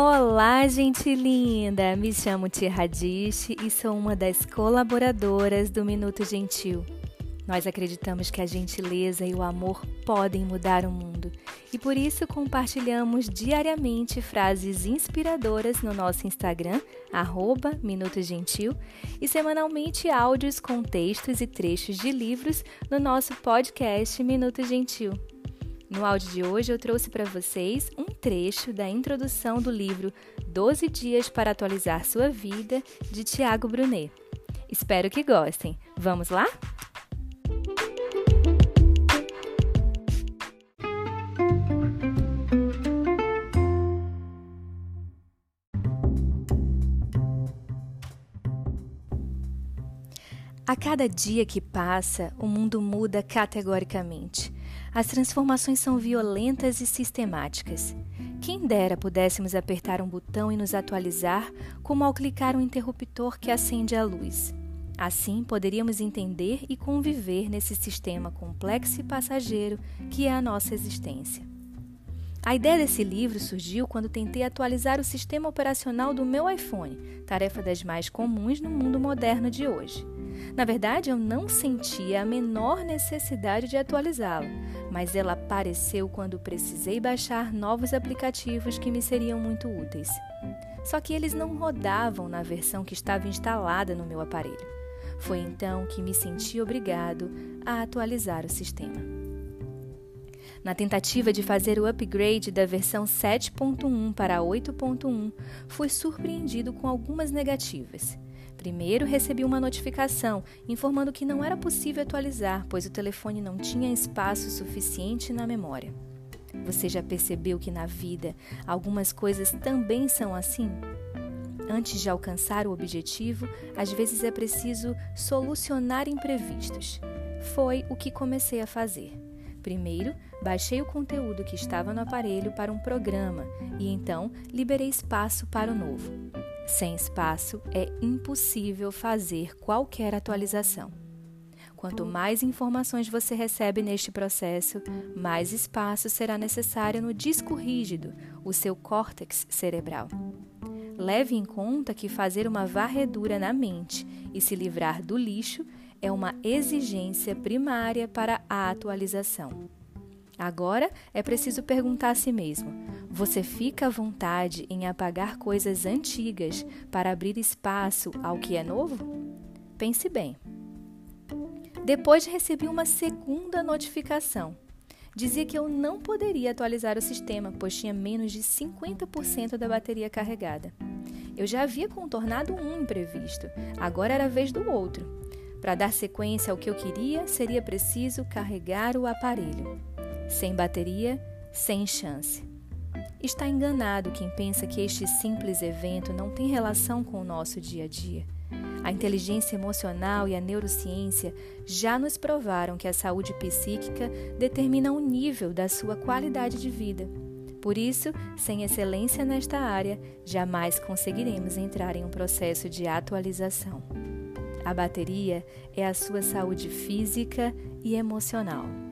Olá, gente linda! Me chamo Tia e sou uma das colaboradoras do Minuto Gentil. Nós acreditamos que a gentileza e o amor podem mudar o mundo e por isso compartilhamos diariamente frases inspiradoras no nosso Instagram, arroba Minuto Gentil, e semanalmente áudios com textos e trechos de livros no nosso podcast Minuto Gentil. No áudio de hoje eu trouxe para vocês um trecho da introdução do livro 12 Dias para Atualizar Sua Vida, de Tiago Brunet. Espero que gostem. Vamos lá? A cada dia que passa, o mundo muda categoricamente. As transformações são violentas e sistemáticas. Quem dera pudéssemos apertar um botão e nos atualizar, como ao clicar um interruptor que acende a luz. Assim, poderíamos entender e conviver nesse sistema complexo e passageiro que é a nossa existência. A ideia desse livro surgiu quando tentei atualizar o sistema operacional do meu iPhone, tarefa das mais comuns no mundo moderno de hoje. Na verdade, eu não sentia a menor necessidade de atualizá-lo, mas ela apareceu quando precisei baixar novos aplicativos que me seriam muito úteis. Só que eles não rodavam na versão que estava instalada no meu aparelho. Foi então que me senti obrigado a atualizar o sistema. Na tentativa de fazer o upgrade da versão 7.1 para 8.1, fui surpreendido com algumas negativas. Primeiro, recebi uma notificação informando que não era possível atualizar, pois o telefone não tinha espaço suficiente na memória. Você já percebeu que na vida algumas coisas também são assim? Antes de alcançar o objetivo, às vezes é preciso solucionar imprevistos. Foi o que comecei a fazer. Primeiro, baixei o conteúdo que estava no aparelho para um programa e então liberei espaço para o novo. Sem espaço, é impossível fazer qualquer atualização. Quanto mais informações você recebe neste processo, mais espaço será necessário no disco rígido, o seu córtex cerebral. Leve em conta que fazer uma varredura na mente e se livrar do lixo é uma exigência primária para a atualização. Agora é preciso perguntar a si mesmo: você fica à vontade em apagar coisas antigas para abrir espaço ao que é novo? Pense bem. Depois recebi uma segunda notificação. Dizia que eu não poderia atualizar o sistema, pois tinha menos de 50% da bateria carregada. Eu já havia contornado um imprevisto, agora era a vez do outro. Para dar sequência ao que eu queria, seria preciso carregar o aparelho. Sem bateria, sem chance. Está enganado quem pensa que este simples evento não tem relação com o nosso dia a dia. A inteligência emocional e a neurociência já nos provaram que a saúde psíquica determina o nível da sua qualidade de vida. Por isso, sem excelência nesta área, jamais conseguiremos entrar em um processo de atualização. A bateria é a sua saúde física e emocional.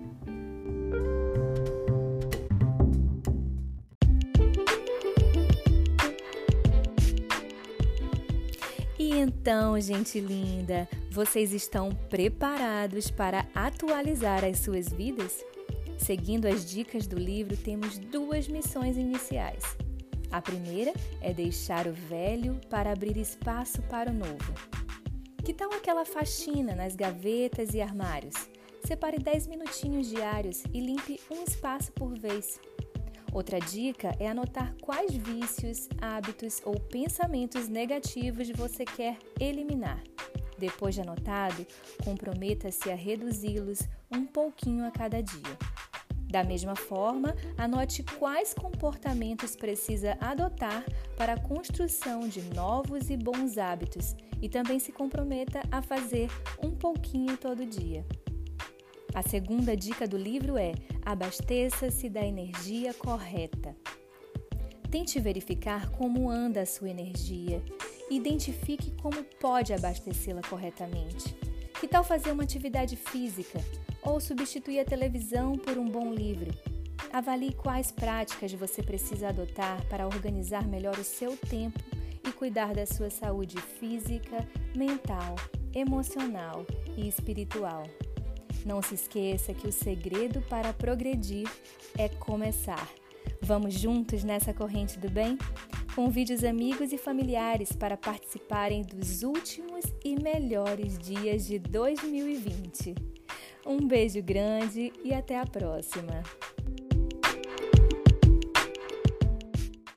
E então, gente linda, vocês estão preparados para atualizar as suas vidas? Seguindo as dicas do livro, temos duas missões iniciais. A primeira é deixar o velho para abrir espaço para o novo. Que tal aquela faxina nas gavetas e armários? Separe 10 minutinhos diários e limpe um espaço por vez. Outra dica é anotar quais vícios, hábitos ou pensamentos negativos você quer eliminar. Depois de anotado, comprometa-se a reduzi-los um pouquinho a cada dia. Da mesma forma, anote quais comportamentos precisa adotar para a construção de novos e bons hábitos e também se comprometa a fazer um pouquinho todo dia. A segunda dica do livro é: abasteça-se da energia correta. Tente verificar como anda a sua energia. Identifique como pode abastecê-la corretamente. Que tal fazer uma atividade física ou substituir a televisão por um bom livro? Avalie quais práticas você precisa adotar para organizar melhor o seu tempo e cuidar da sua saúde física, mental, emocional e espiritual. Não se esqueça que o segredo para progredir é começar. Vamos juntos nessa corrente do bem? Convide os amigos e familiares para participarem dos últimos e melhores dias de 2020. Um beijo grande e até a próxima!